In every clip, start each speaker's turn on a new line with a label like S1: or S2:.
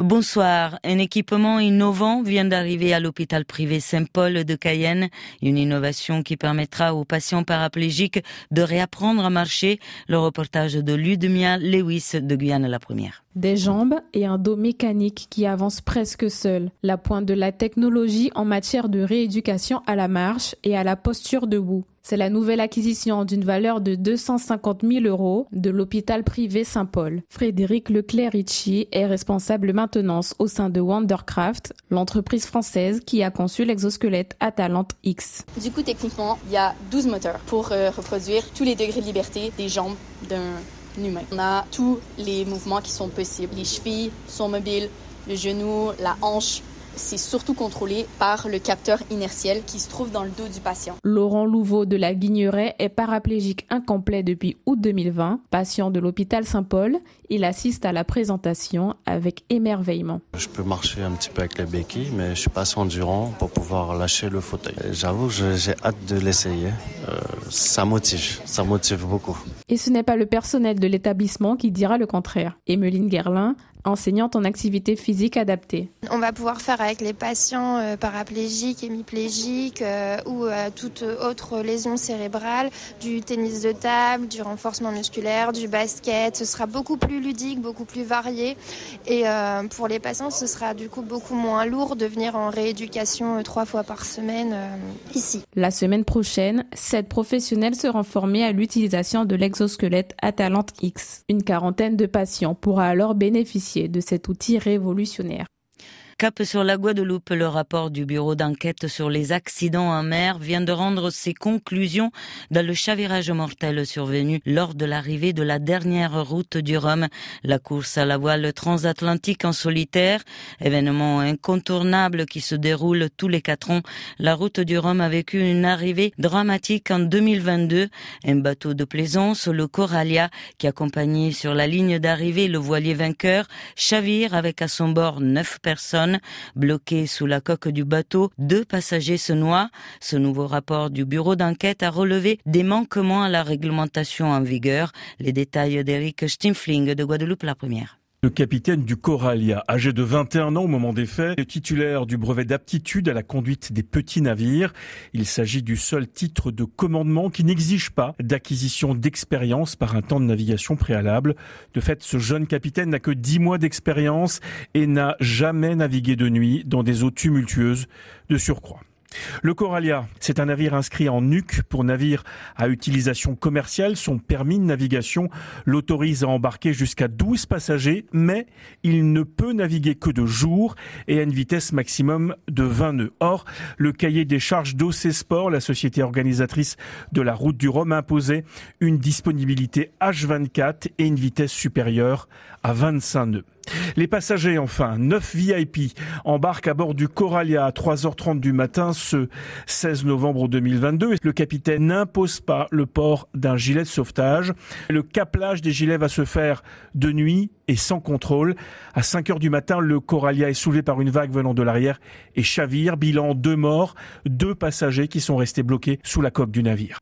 S1: Bonsoir. Un équipement innovant vient d'arriver à l'hôpital privé Saint-Paul de Cayenne. Une innovation qui permettra aux patients paraplégiques de réapprendre à marcher. Le reportage de Ludmia Lewis de Guyane la première.
S2: Des jambes et un dos mécanique qui avance presque seul. La pointe de la technologie en matière de rééducation à la marche et à la posture debout. C'est la nouvelle acquisition d'une valeur de 250 000 euros de l'hôpital privé Saint-Paul. Frédéric Leclerc-Ritchie est responsable maintenance au sein de Wondercraft, l'entreprise française qui a conçu l'exosquelette Atalante X.
S3: Du coup, techniquement, il y a 12 moteurs pour euh, reproduire tous les degrés de liberté des jambes d'un humain. On a tous les mouvements qui sont possibles. Les chevilles sont mobiles, le genou, la hanche, c'est surtout contrôlé par le capteur inertiel qui se trouve dans le dos du patient.
S2: Laurent Louveau de la Guigneret est paraplégique incomplet depuis août 2020. Patient de l'hôpital Saint-Paul, il assiste à la présentation avec émerveillement.
S4: Je peux marcher un petit peu avec les béquilles, mais je suis pas assez endurant pour pouvoir lâcher le fauteuil. J'avoue, j'ai hâte de l'essayer. Euh, ça motive, ça motive beaucoup.
S2: Et ce n'est pas le personnel de l'établissement qui dira le contraire. Emeline Gerlin, enseignante en activité physique adaptée.
S5: On va pouvoir faire avec les patients euh, paraplégiques, hémiplégiques euh, ou euh, toute autre lésion cérébrale, du tennis de table, du renforcement musculaire, du basket. Ce sera beaucoup plus ludique, beaucoup plus varié. Et pour les patients, ce sera du coup beaucoup moins lourd de venir en rééducation trois fois par semaine ici.
S2: La semaine prochaine, sept professionnels seront formés à l'utilisation de l'exosquelette Atalante X. Une quarantaine de patients pourra alors bénéficier de cet outil révolutionnaire.
S1: Cap sur la Guadeloupe, le rapport du bureau d'enquête sur les accidents en mer vient de rendre ses conclusions dans le chavirage mortel survenu lors de l'arrivée de la dernière route du Rhum, la course à la voile transatlantique en solitaire, événement incontournable qui se déroule tous les quatre ans. La route du Rhum a vécu une arrivée dramatique en 2022. Un bateau de plaisance, le Coralia, qui accompagnait sur la ligne d'arrivée le voilier vainqueur, chavire avec à son bord neuf personnes Bloqués sous la coque du bateau, deux passagers se noient. Ce nouveau rapport du bureau d'enquête a relevé des manquements à la réglementation en vigueur. Les détails d'Eric Stimfling de Guadeloupe la première.
S6: Le capitaine du Coralia, âgé de 21 ans au moment des faits, est titulaire du brevet d'aptitude à la conduite des petits navires. Il s'agit du seul titre de commandement qui n'exige pas d'acquisition d'expérience par un temps de navigation préalable. De fait, ce jeune capitaine n'a que 10 mois d'expérience et n'a jamais navigué de nuit dans des eaux tumultueuses de surcroît. Le Coralia, c'est un navire inscrit en NUC pour navire à utilisation commerciale. Son permis de navigation l'autorise à embarquer jusqu'à 12 passagers, mais il ne peut naviguer que de jour et à une vitesse maximum de 20 nœuds. Or, le cahier des charges d'OC Sport, la société organisatrice de la route du Rhum, imposait une disponibilité H24 et une vitesse supérieure à 25 nœuds. Les passagers, enfin, 9 VIP embarquent à bord du Coralia à 3h30 du matin ce 16 novembre 2022. Le capitaine n'impose pas le port d'un gilet de sauvetage. Le caplage des gilets va se faire de nuit et sans contrôle. À 5 heures du matin, le Coralia est soulevé par une vague venant de l'arrière et chavire. Bilan deux morts, deux passagers qui sont restés bloqués sous la coque du navire.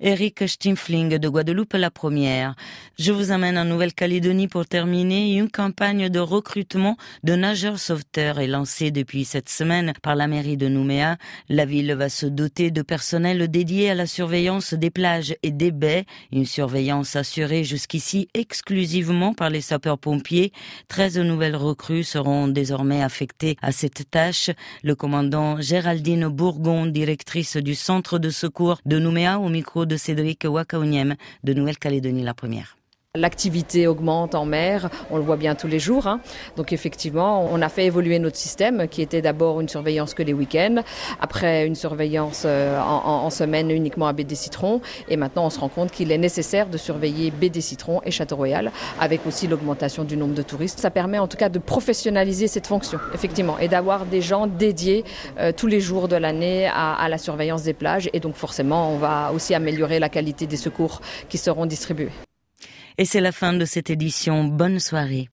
S1: Eric Stimfling de Guadeloupe la première. Je vous amène en Nouvelle-Calédonie pour terminer. Une campagne de recrutement de nageurs sauveteurs est lancée depuis cette semaine par la mairie de Nouméa. La ville va se doter de personnel dédié à la surveillance des plages et des baies. Une surveillance assurée jusqu'ici exclusivement par les sapeurs-pompiers. 13 nouvelles recrues seront désormais affectées à cette tâche. Le commandant Géraldine Bourgon, directrice du centre de secours de Nouméa micro de Cédric Wakauniem de Nouvelle-Calédonie la première.
S7: L'activité augmente en mer, on le voit bien tous les jours. Hein. Donc effectivement, on a fait évoluer notre système qui était d'abord une surveillance que les week-ends, après une surveillance euh, en, semaine uniquement à Citrons, et maintenant on se rend compte qu'il est nécessaire de surveiller Citrons et Château-Royal, avec aussi l'augmentation du nombre de touristes. Ça permet en tout cas de professionnaliser cette fonction, effectivement, et d'avoir des gens dédiés euh, tous les jours de l'année à, à la surveillance des plages, et donc forcément on va aussi améliorer la qualité des secours qui seront distribués.
S1: Et c'est la fin de cette édition. Bonne soirée.